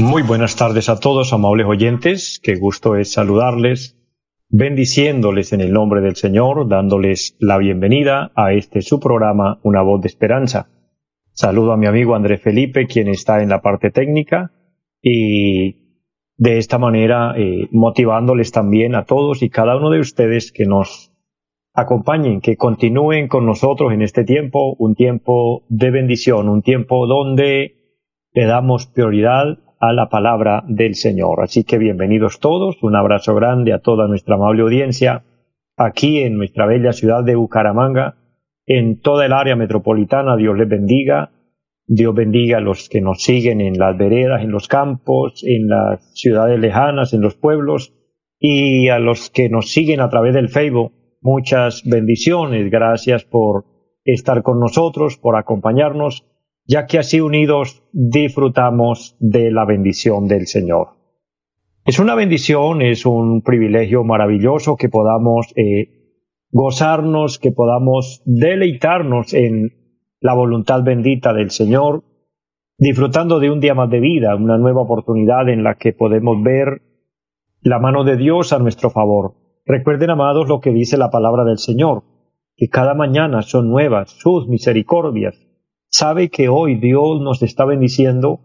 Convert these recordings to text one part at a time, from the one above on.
muy buenas tardes a todos, amables oyentes. Qué gusto es saludarles, bendiciéndoles en el nombre del Señor, dándoles la bienvenida a este su programa, Una voz de esperanza. Saludo a mi amigo Andrés Felipe, quien está en la parte técnica, y de esta manera eh, motivándoles también a todos y cada uno de ustedes que nos acompañen, que continúen con nosotros en este tiempo, un tiempo de bendición, un tiempo donde le damos prioridad a la palabra del Señor. Así que bienvenidos todos, un abrazo grande a toda nuestra amable audiencia aquí en nuestra bella ciudad de Bucaramanga, en toda el área metropolitana. Dios les bendiga. Dios bendiga a los que nos siguen en las veredas, en los campos, en las ciudades lejanas, en los pueblos y a los que nos siguen a través del Facebook. Muchas bendiciones. Gracias por estar con nosotros, por acompañarnos ya que así unidos disfrutamos de la bendición del Señor. Es una bendición, es un privilegio maravilloso que podamos eh, gozarnos, que podamos deleitarnos en la voluntad bendita del Señor, disfrutando de un día más de vida, una nueva oportunidad en la que podemos ver la mano de Dios a nuestro favor. Recuerden, amados, lo que dice la palabra del Señor, que cada mañana son nuevas sus misericordias sabe que hoy Dios nos está bendiciendo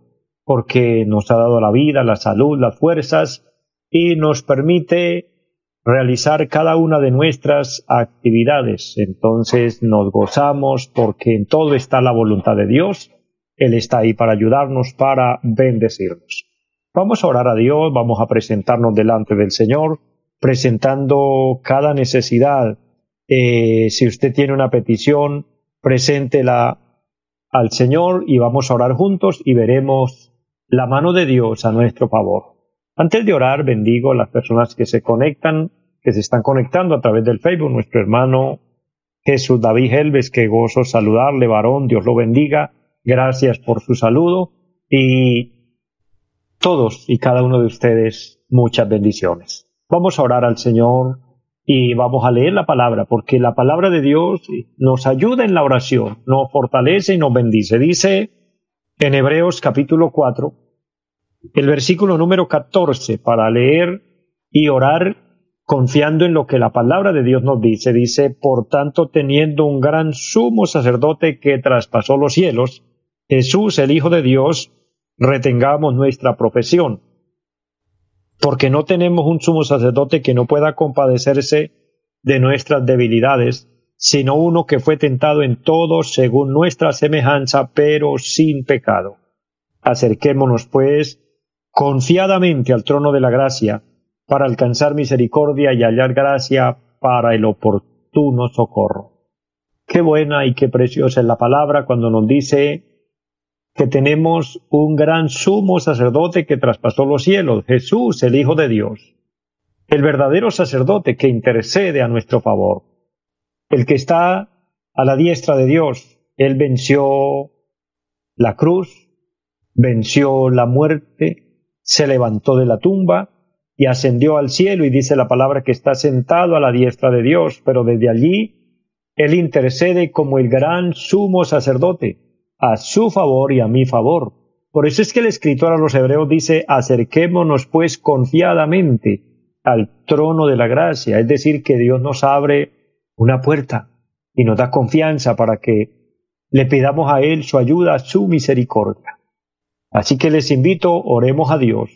porque nos ha dado la vida, la salud, las fuerzas y nos permite realizar cada una de nuestras actividades. Entonces nos gozamos porque en todo está la voluntad de Dios. Él está ahí para ayudarnos, para bendecirnos. Vamos a orar a Dios, vamos a presentarnos delante del Señor, presentando cada necesidad. Eh, si usted tiene una petición, preséntela al Señor y vamos a orar juntos y veremos la mano de Dios a nuestro favor. Antes de orar, bendigo a las personas que se conectan, que se están conectando a través del Facebook, nuestro hermano Jesús David Helves, que gozo saludarle, varón, Dios lo bendiga, gracias por su saludo y todos y cada uno de ustedes muchas bendiciones. Vamos a orar al Señor y vamos a leer la palabra, porque la palabra de Dios nos ayuda en la oración, nos fortalece y nos bendice. Dice en Hebreos capítulo 4, el versículo número 14, para leer y orar confiando en lo que la palabra de Dios nos dice. Dice, por tanto, teniendo un gran sumo sacerdote que traspasó los cielos, Jesús, el Hijo de Dios, retengamos nuestra profesión porque no tenemos un sumo sacerdote que no pueda compadecerse de nuestras debilidades, sino uno que fue tentado en todo según nuestra semejanza, pero sin pecado. Acerquémonos, pues, confiadamente al trono de la gracia, para alcanzar misericordia y hallar gracia para el oportuno socorro. Qué buena y qué preciosa es la palabra cuando nos dice que tenemos un gran sumo sacerdote que traspasó los cielos, Jesús, el Hijo de Dios, el verdadero sacerdote que intercede a nuestro favor, el que está a la diestra de Dios. Él venció la cruz, venció la muerte, se levantó de la tumba y ascendió al cielo y dice la palabra que está sentado a la diestra de Dios, pero desde allí Él intercede como el gran sumo sacerdote a su favor y a mi favor. Por eso es que el escritor a los hebreos dice, acerquémonos pues confiadamente al trono de la gracia, es decir, que Dios nos abre una puerta y nos da confianza para que le pidamos a Él su ayuda, su misericordia. Así que les invito, oremos a Dios,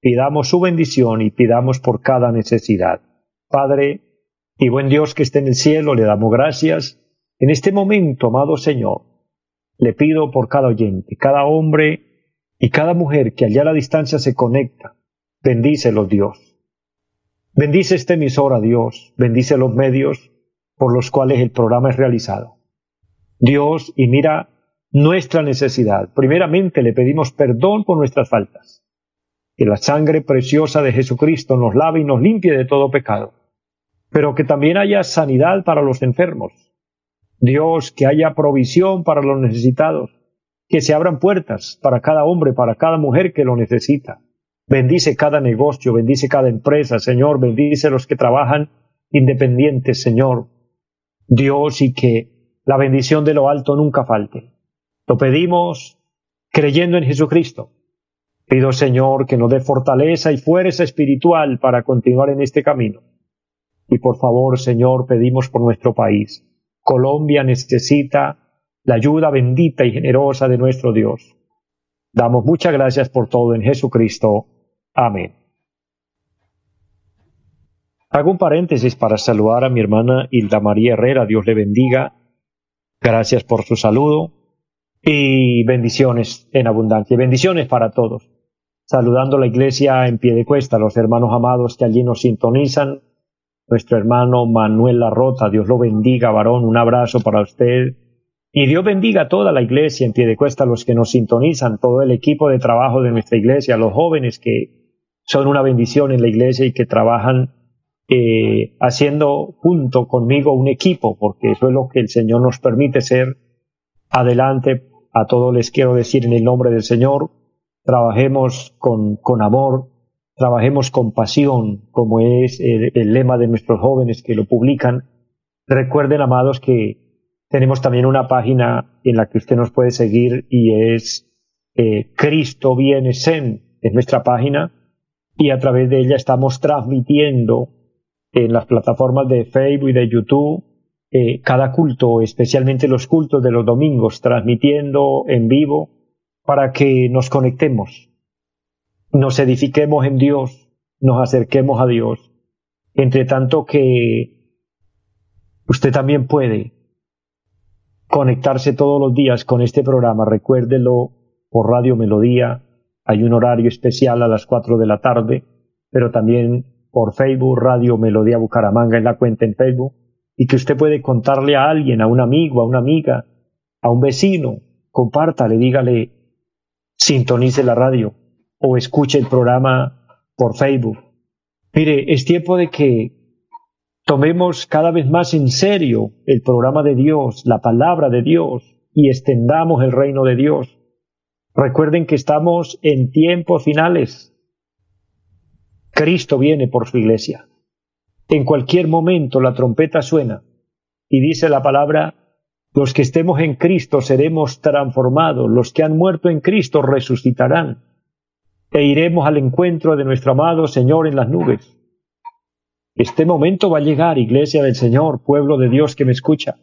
pidamos su bendición y pidamos por cada necesidad. Padre y buen Dios que esté en el cielo, le damos gracias en este momento, amado Señor le pido por cada oyente, cada hombre y cada mujer que allá a la distancia se conecta, bendícelos Dios. Bendice este emisora Dios, bendice los medios por los cuales el programa es realizado. Dios, y mira nuestra necesidad. Primeramente le pedimos perdón por nuestras faltas. Que la sangre preciosa de Jesucristo nos lave y nos limpie de todo pecado. Pero que también haya sanidad para los enfermos. Dios, que haya provisión para los necesitados. Que se abran puertas para cada hombre, para cada mujer que lo necesita. Bendice cada negocio, bendice cada empresa, Señor, bendice los que trabajan independientes, Señor. Dios, y que la bendición de lo alto nunca falte. Lo pedimos creyendo en Jesucristo. Pido, Señor, que nos dé fortaleza y fuerza espiritual para continuar en este camino. Y por favor, Señor, pedimos por nuestro país. Colombia necesita la ayuda bendita y generosa de nuestro Dios. Damos muchas gracias por todo en Jesucristo. Amén. Hago un paréntesis para saludar a mi hermana Hilda María Herrera. Dios le bendiga. Gracias por su saludo y bendiciones en abundancia. Bendiciones para todos. Saludando la iglesia en pie de cuesta, los hermanos amados que allí nos sintonizan. Nuestro hermano Manuel Larrota, Dios lo bendiga, varón, un abrazo para usted. Y Dios bendiga a toda la iglesia en pie de cuesta, los que nos sintonizan, todo el equipo de trabajo de nuestra iglesia, los jóvenes que son una bendición en la iglesia y que trabajan eh, haciendo junto conmigo un equipo, porque eso es lo que el Señor nos permite ser. Adelante a todos les quiero decir en el nombre del Señor, trabajemos con, con amor, trabajemos con pasión, como es el, lema de nuestros jóvenes que lo publican. Recuerden, amados, que tenemos también una página en la que usted nos puede seguir y es eh, Cristo viene Sen, es nuestra página, y a través de ella estamos transmitiendo en las plataformas de Facebook y de YouTube eh, cada culto, especialmente los cultos de los domingos, transmitiendo en vivo para que nos conectemos, nos edifiquemos en Dios, nos acerquemos a Dios. Entre tanto que usted también puede conectarse todos los días con este programa, recuérdelo por Radio Melodía, hay un horario especial a las 4 de la tarde, pero también por Facebook, Radio Melodía Bucaramanga en la cuenta en Facebook. Y que usted puede contarle a alguien, a un amigo, a una amiga, a un vecino, compártale, dígale, sintonice la radio o escuche el programa por Facebook. Mire, es tiempo de que tomemos cada vez más en serio el programa de Dios, la palabra de Dios y extendamos el reino de Dios. Recuerden que estamos en tiempos finales. Cristo viene por su iglesia. En cualquier momento la trompeta suena y dice la palabra, los que estemos en Cristo seremos transformados, los que han muerto en Cristo resucitarán e iremos al encuentro de nuestro amado Señor en las nubes. Este momento va a llegar, iglesia del Señor, pueblo de Dios que me escucha.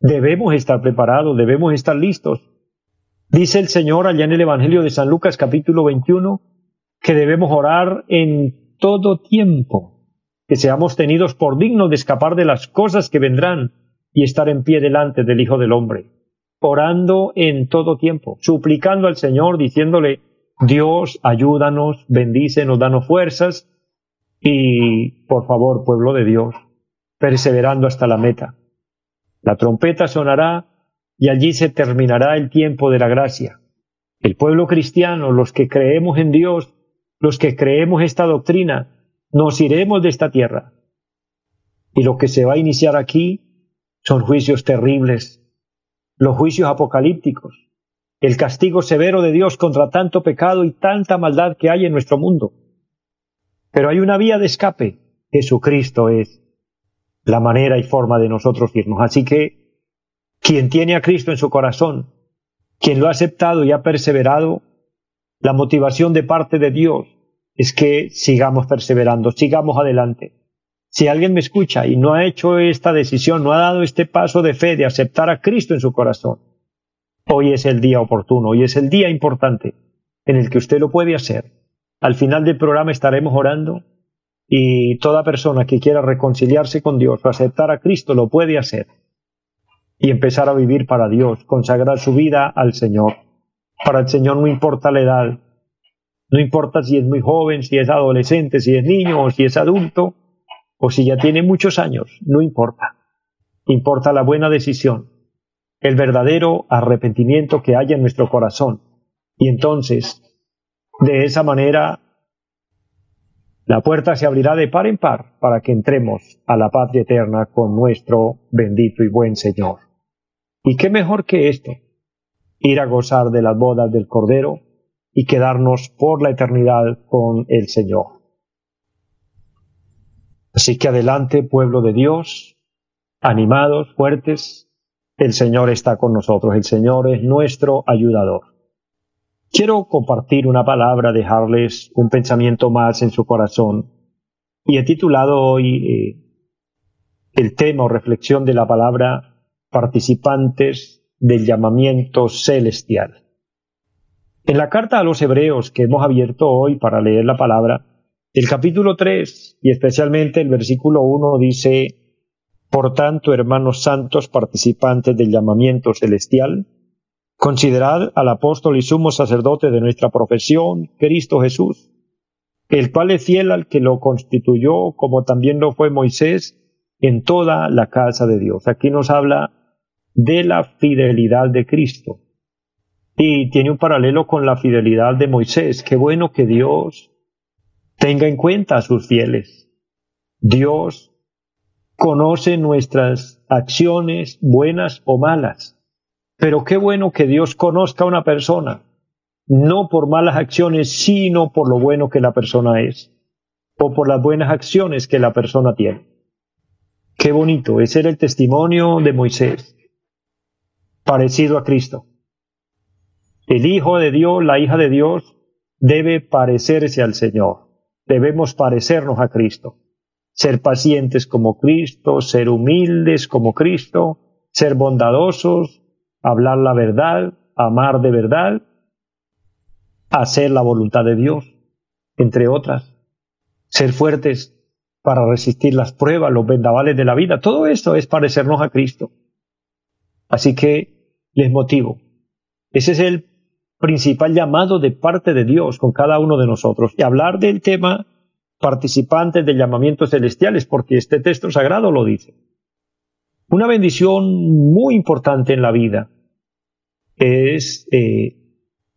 Debemos estar preparados, debemos estar listos. Dice el Señor allá en el Evangelio de San Lucas capítulo 21 que debemos orar en todo tiempo que seamos tenidos por dignos de escapar de las cosas que vendrán y estar en pie delante del Hijo del Hombre, orando en todo tiempo, suplicando al Señor, diciéndole, Dios, ayúdanos, bendícenos, danos fuerzas y, por favor, pueblo de Dios, perseverando hasta la meta. La trompeta sonará y allí se terminará el tiempo de la gracia. El pueblo cristiano, los que creemos en Dios, los que creemos esta doctrina, nos iremos de esta tierra. Y lo que se va a iniciar aquí son juicios terribles, los juicios apocalípticos, el castigo severo de Dios contra tanto pecado y tanta maldad que hay en nuestro mundo. Pero hay una vía de escape. Jesucristo es la manera y forma de nosotros irnos. Así que quien tiene a Cristo en su corazón, quien lo ha aceptado y ha perseverado, la motivación de parte de Dios es que sigamos perseverando, sigamos adelante. Si alguien me escucha y no ha hecho esta decisión, no ha dado este paso de fe de aceptar a Cristo en su corazón, hoy es el día oportuno, hoy es el día importante en el que usted lo puede hacer. Al final del programa estaremos orando y toda persona que quiera reconciliarse con Dios o aceptar a Cristo lo puede hacer y empezar a vivir para Dios, consagrar su vida al Señor. Para el Señor no importa la edad, no importa si es muy joven, si es adolescente, si es niño o si es adulto, o si ya tiene muchos años, no importa. Importa la buena decisión, el verdadero arrepentimiento que haya en nuestro corazón. Y entonces, de esa manera, la puerta se abrirá de par en par para que entremos a la patria eterna con nuestro bendito y buen Señor. ¿Y qué mejor que esto? Ir a gozar de las bodas del Cordero y quedarnos por la eternidad con el Señor. Así que adelante, pueblo de Dios, animados, fuertes, el Señor está con nosotros, el Señor es nuestro ayudador. Quiero compartir una palabra, dejarles un pensamiento más en su corazón. Y he titulado hoy eh, el tema o reflexión de la palabra participantes del llamamiento celestial. En la carta a los hebreos que hemos abierto hoy para leer la palabra, el capítulo 3 y especialmente el versículo 1 dice, Por tanto, hermanos santos participantes del llamamiento celestial, considerad al apóstol y sumo sacerdote de nuestra profesión, Cristo Jesús, el cual es fiel al que lo constituyó, como también lo fue Moisés, en toda la casa de Dios. Aquí nos habla de la fidelidad de Cristo. Y tiene un paralelo con la fidelidad de Moisés. Qué bueno que Dios tenga en cuenta a sus fieles. Dios conoce nuestras acciones buenas o malas. Pero qué bueno que Dios conozca a una persona, no por malas acciones, sino por lo bueno que la persona es, o por las buenas acciones que la persona tiene. Qué bonito, ese era el testimonio de Moisés, parecido a Cristo. El Hijo de Dios, la hija de Dios, debe parecerse al Señor debemos parecernos a Cristo, ser pacientes como Cristo, ser humildes como Cristo, ser bondadosos, hablar la verdad, amar de verdad, hacer la voluntad de Dios, entre otras, ser fuertes para resistir las pruebas, los vendavales de la vida. Todo esto es parecernos a Cristo. Así que les motivo. Ese es el principal llamado de parte de Dios con cada uno de nosotros y hablar del tema participantes del llamamiento celestiales, porque este texto sagrado lo dice. Una bendición muy importante en la vida es eh,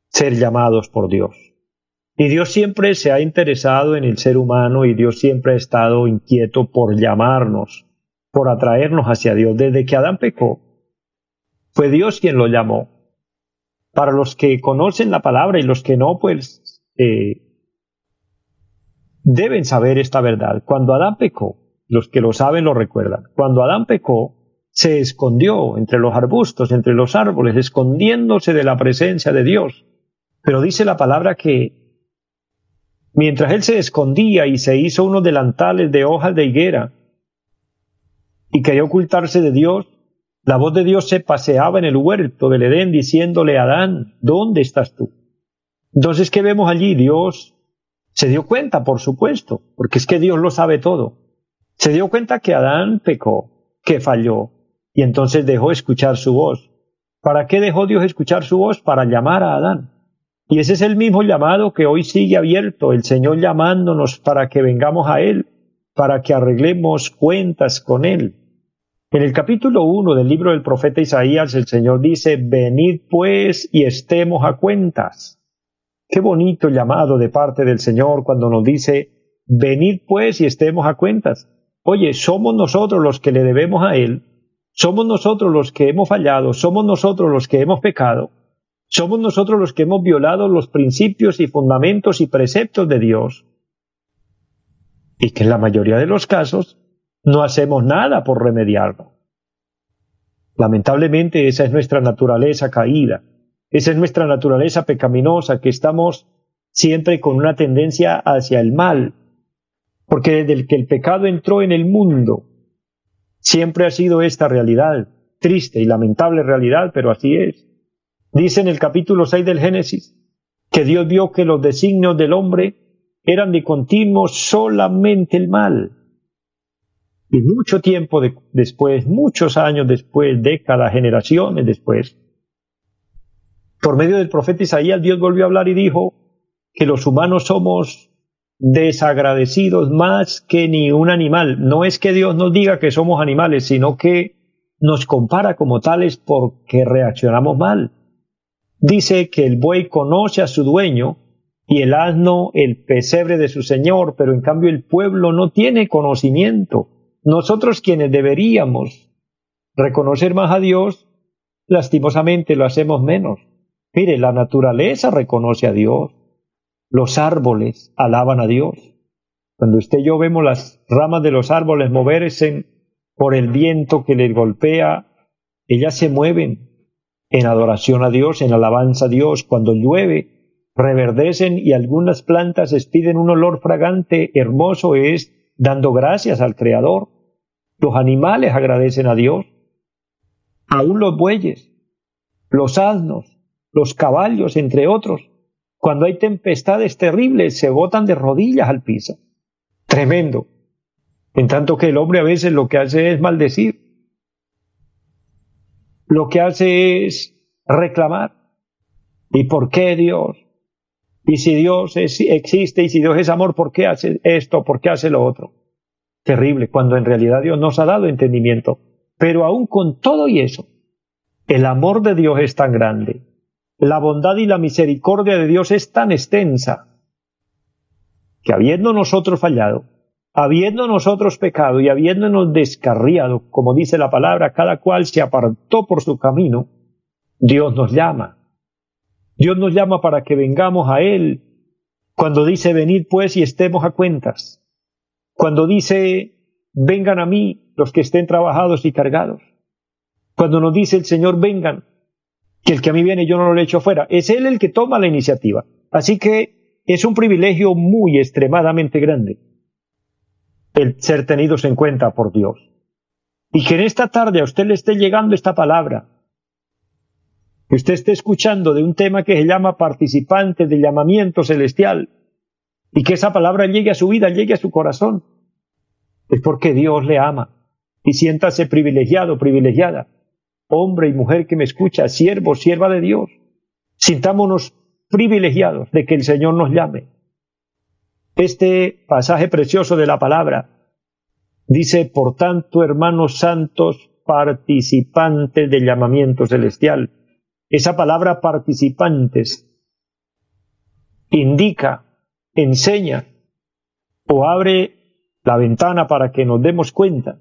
ser llamados por Dios. Y Dios siempre se ha interesado en el ser humano y Dios siempre ha estado inquieto por llamarnos, por atraernos hacia Dios. Desde que Adán pecó, fue Dios quien lo llamó. Para los que conocen la palabra y los que no, pues eh, deben saber esta verdad. Cuando Adán pecó, los que lo saben lo recuerdan, cuando Adán pecó, se escondió entre los arbustos, entre los árboles, escondiéndose de la presencia de Dios. Pero dice la palabra que mientras él se escondía y se hizo unos delantales de hojas de higuera y quería ocultarse de Dios, la voz de Dios se paseaba en el huerto del Edén diciéndole Adán, ¿dónde estás tú? Entonces, ¿qué vemos allí? Dios se dio cuenta, por supuesto, porque es que Dios lo sabe todo. Se dio cuenta que Adán pecó, que falló, y entonces dejó escuchar su voz. ¿Para qué dejó Dios escuchar su voz? Para llamar a Adán. Y ese es el mismo llamado que hoy sigue abierto, el Señor llamándonos para que vengamos a Él, para que arreglemos cuentas con Él. En el capítulo 1 del libro del profeta Isaías, el Señor dice, venid pues y estemos a cuentas. Qué bonito llamado de parte del Señor cuando nos dice, venid pues y estemos a cuentas. Oye, somos nosotros los que le debemos a Él, somos nosotros los que hemos fallado, somos nosotros los que hemos pecado, somos nosotros los que hemos violado los principios y fundamentos y preceptos de Dios. Y que en la mayoría de los casos no hacemos nada por remediarlo. Lamentablemente esa es nuestra naturaleza caída, esa es nuestra naturaleza pecaminosa, que estamos siempre con una tendencia hacia el mal, porque desde que el pecado entró en el mundo, siempre ha sido esta realidad, triste y lamentable realidad, pero así es. Dice en el capítulo 6 del Génesis que Dios vio que los designios del hombre eran de continuo solamente el mal. Y mucho tiempo después, muchos años después, décadas, generaciones después, por medio del profeta Isaías, Dios volvió a hablar y dijo que los humanos somos desagradecidos más que ni un animal. No es que Dios nos diga que somos animales, sino que nos compara como tales porque reaccionamos mal. Dice que el buey conoce a su dueño y el asno el pesebre de su señor, pero en cambio el pueblo no tiene conocimiento. Nosotros quienes deberíamos reconocer más a Dios, lastimosamente lo hacemos menos. Mire, la naturaleza reconoce a Dios, los árboles alaban a Dios. Cuando usted y yo vemos las ramas de los árboles moverse por el viento que les golpea, ellas se mueven en adoración a Dios, en alabanza a Dios. Cuando llueve, reverdecen y algunas plantas expiden un olor fragante, hermoso es dando gracias al Creador. Los animales agradecen a Dios. Aún los bueyes, los asnos, los caballos, entre otros, cuando hay tempestades terribles, se botan de rodillas al piso. Tremendo. En tanto que el hombre a veces lo que hace es maldecir. Lo que hace es reclamar. ¿Y por qué Dios? Y si Dios existe y si Dios es amor, ¿por qué hace esto? ¿Por qué hace lo otro? Terrible, cuando en realidad Dios nos ha dado entendimiento. Pero aún con todo y eso, el amor de Dios es tan grande, la bondad y la misericordia de Dios es tan extensa, que habiendo nosotros fallado, habiendo nosotros pecado y habiéndonos descarriado, como dice la palabra, cada cual se apartó por su camino, Dios nos llama. Dios nos llama para que vengamos a Él. Cuando dice, venid pues y estemos a cuentas. Cuando dice, vengan a mí los que estén trabajados y cargados. Cuando nos dice el Señor, vengan, que el que a mí viene yo no lo echo fuera. Es Él el que toma la iniciativa. Así que es un privilegio muy extremadamente grande el ser tenidos en cuenta por Dios. Y que en esta tarde a usted le esté llegando esta palabra, que usted esté escuchando de un tema que se llama participante del llamamiento celestial, y que esa palabra llegue a su vida, llegue a su corazón, es porque Dios le ama. Y siéntase privilegiado, privilegiada, hombre y mujer que me escucha, siervo, sierva de Dios. Sintámonos privilegiados de que el Señor nos llame este pasaje precioso de la palabra dice, por tanto, hermanos santos, participantes del llamamiento celestial. Esa palabra participantes indica, enseña o abre la ventana para que nos demos cuenta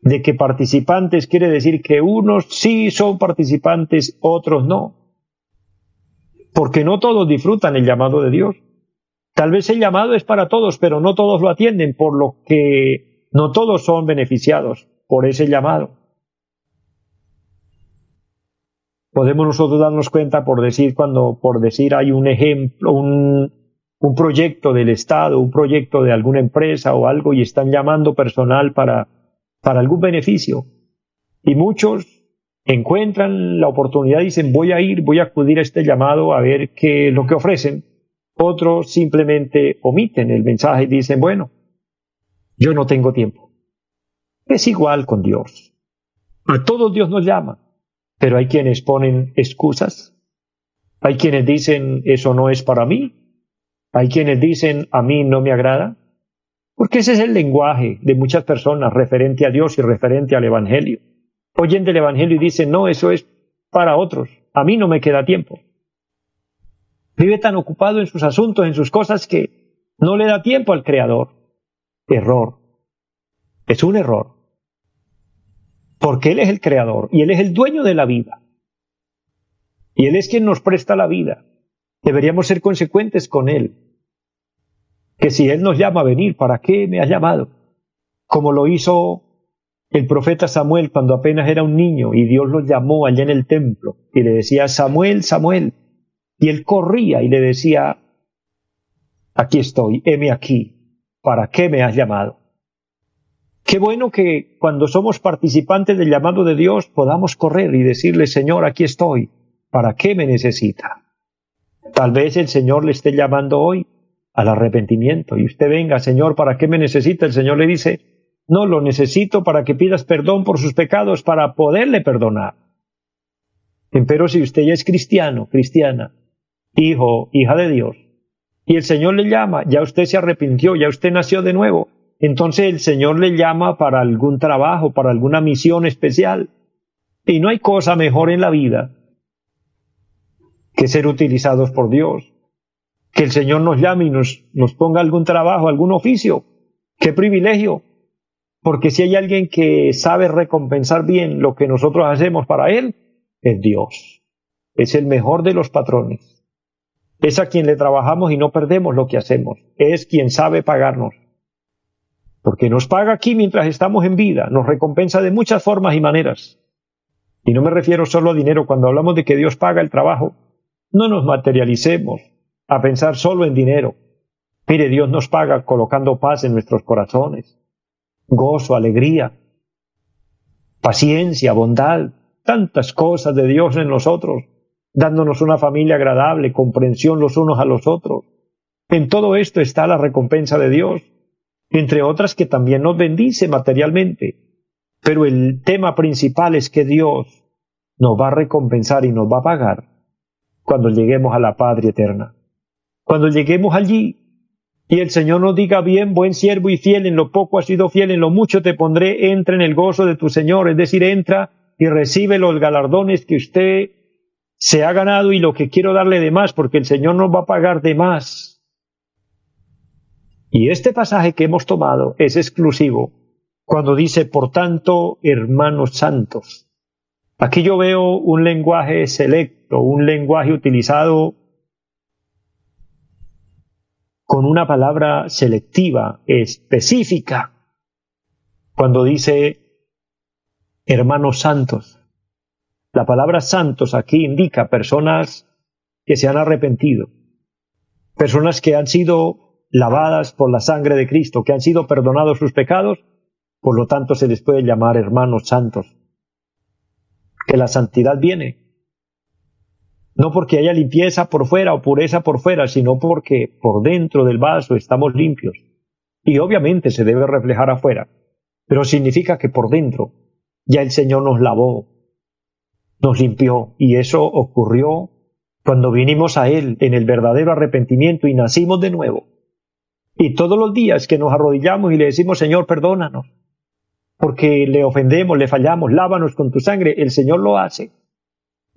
de que participantes quiere decir que unos sí son participantes, otros no. Porque no todos disfrutan el llamado de Dios. Tal vez el llamado es para todos, pero no todos lo atienden, por lo que no todos son beneficiados por ese llamado. Podemos nosotros darnos cuenta por decir cuando, por decir, hay un ejemplo, un, un proyecto del Estado, un proyecto de alguna empresa o algo y están llamando personal para, para algún beneficio. Y muchos encuentran la oportunidad y dicen voy a ir, voy a acudir a este llamado a ver qué es lo que ofrecen otros simplemente omiten el mensaje y dicen, bueno, yo no tengo tiempo. Es igual con Dios. A todos Dios nos llama, pero hay quienes ponen excusas. Hay quienes dicen, eso no es para mí. Hay quienes dicen, a mí no me agrada. Porque ese es el lenguaje de muchas personas referente a Dios y referente al Evangelio. Oyen del Evangelio y dicen, no, eso es para otros. A mí no me queda tiempo. Vive tan ocupado en sus asuntos, en sus cosas, que no le da tiempo al Creador. Error. Es un error. Porque Él es el Creador y Él es el dueño de la vida. Y Él es quien nos presta la vida. Deberíamos ser consecuentes con Él. Que si Él nos llama a venir, ¿para qué me ha llamado? Como lo hizo el profeta Samuel cuando apenas era un niño y Dios lo llamó allá en el templo y le decía, Samuel, Samuel. Y él corría y le decía, aquí estoy, heme aquí, ¿para qué me has llamado? Qué bueno que cuando somos participantes del llamado de Dios podamos correr y decirle, Señor, aquí estoy, ¿para qué me necesita? Tal vez el Señor le esté llamando hoy al arrepentimiento y usted venga, Señor, ¿para qué me necesita? El Señor le dice, no, lo necesito para que pidas perdón por sus pecados, para poderle perdonar. Pero si usted ya es cristiano, cristiana, hijo, hija de Dios, y el Señor le llama, ya usted se arrepintió, ya usted nació de nuevo, entonces el Señor le llama para algún trabajo, para alguna misión especial. Y no hay cosa mejor en la vida que ser utilizados por Dios. Que el Señor nos llame y nos, nos ponga algún trabajo, algún oficio. Qué privilegio. Porque si hay alguien que sabe recompensar bien lo que nosotros hacemos para Él, es Dios. Es el mejor de los patrones. Es a quien le trabajamos y no perdemos lo que hacemos. Es quien sabe pagarnos. Porque nos paga aquí mientras estamos en vida, nos recompensa de muchas formas y maneras. Y no me refiero solo a dinero cuando hablamos de que Dios paga el trabajo. No nos materialicemos a pensar solo en dinero. Mire, Dios nos paga colocando paz en nuestros corazones, gozo, alegría, paciencia, bondad, tantas cosas de Dios en nosotros, dándonos una familia agradable, comprensión los unos a los otros. En todo esto está la recompensa de Dios, entre otras que también nos bendice materialmente. Pero el tema principal es que Dios nos va a recompensar y nos va a pagar cuando lleguemos a la patria eterna. Cuando lleguemos allí y el Señor nos diga bien, buen siervo y fiel, en lo poco has sido fiel, en lo mucho te pondré, entra en el gozo de tu Señor, es decir, entra y recibe los galardones que usted se ha ganado y lo que quiero darle de más, porque el Señor nos va a pagar de más. Y este pasaje que hemos tomado es exclusivo cuando dice, por tanto, hermanos santos. Aquí yo veo un lenguaje selecto, un lenguaje utilizado con una palabra selectiva, específica, cuando dice hermanos santos. La palabra santos aquí indica personas que se han arrepentido, personas que han sido lavadas por la sangre de Cristo, que han sido perdonados sus pecados por lo tanto, se les puede llamar hermanos santos. Que la santidad viene no porque haya limpieza por fuera o pureza por fuera, sino porque por dentro del vaso estamos limpios. Y obviamente se debe reflejar afuera, pero significa que por dentro ya el Señor nos lavó, nos limpió, y eso ocurrió cuando vinimos a Él en el verdadero arrepentimiento y nacimos de nuevo. Y todos los días que nos arrodillamos y le decimos, Señor, perdónanos, porque le ofendemos, le fallamos, lávanos con tu sangre, el Señor lo hace.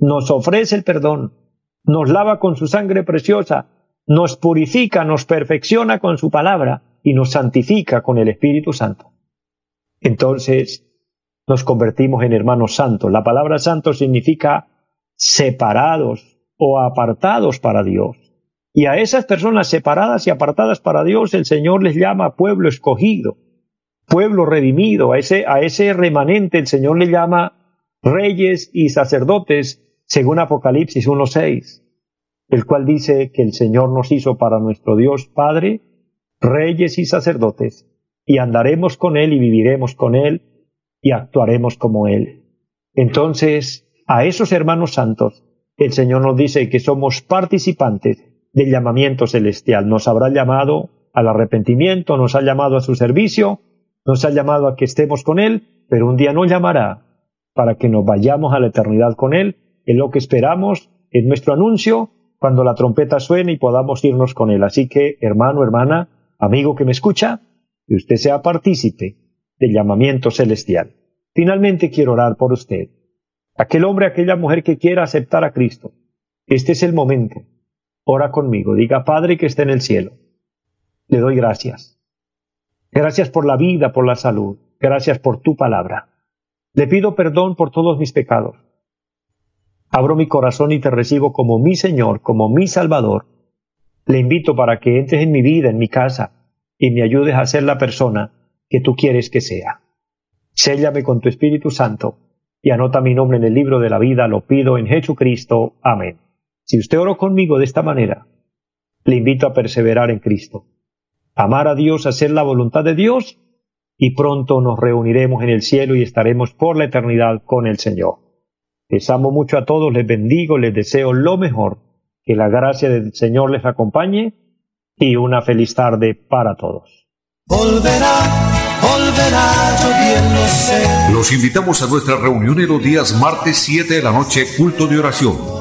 Nos ofrece el perdón, nos lava con su sangre preciosa, nos purifica, nos perfecciona con su palabra y nos santifica con el Espíritu Santo. Entonces nos convertimos en hermanos santos. La palabra santo significa separados o apartados para Dios. Y a esas personas separadas y apartadas para Dios el Señor les llama pueblo escogido pueblo redimido, a ese, a ese remanente el Señor le llama reyes y sacerdotes, según Apocalipsis 1.6, el cual dice que el Señor nos hizo para nuestro Dios Padre, reyes y sacerdotes, y andaremos con Él y viviremos con Él y actuaremos como Él. Entonces, a esos hermanos santos, el Señor nos dice que somos participantes del llamamiento celestial. Nos habrá llamado al arrepentimiento, nos ha llamado a su servicio, nos ha llamado a que estemos con Él, pero un día nos llamará para que nos vayamos a la eternidad con Él. Lo que esperamos en nuestro anuncio cuando la trompeta suene y podamos irnos con Él. Así que, hermano, hermana, amigo que me escucha, que usted sea partícipe del llamamiento celestial. Finalmente quiero orar por usted. Aquel hombre, aquella mujer que quiera aceptar a Cristo. Este es el momento. Ora conmigo. Diga, Padre que esté en el cielo. Le doy gracias Gracias por la vida, por la salud. Gracias por tu palabra. Le pido perdón por todos mis pecados. Abro mi corazón y te recibo como mi Señor, como mi Salvador. Le invito para que entres en mi vida, en mi casa, y me ayudes a ser la persona que tú quieres que sea. Séllame con tu Espíritu Santo y anota mi nombre en el libro de la vida, lo pido en Jesucristo. Amén. Si usted oró conmigo de esta manera, le invito a perseverar en Cristo amar a Dios, hacer la voluntad de Dios, y pronto nos reuniremos en el cielo y estaremos por la eternidad con el Señor. Les amo mucho a todos, les bendigo, les deseo lo mejor, que la gracia del Señor les acompañe y una feliz tarde para todos. Los invitamos a nuestra reunión en los días martes 7 de la noche, culto de oración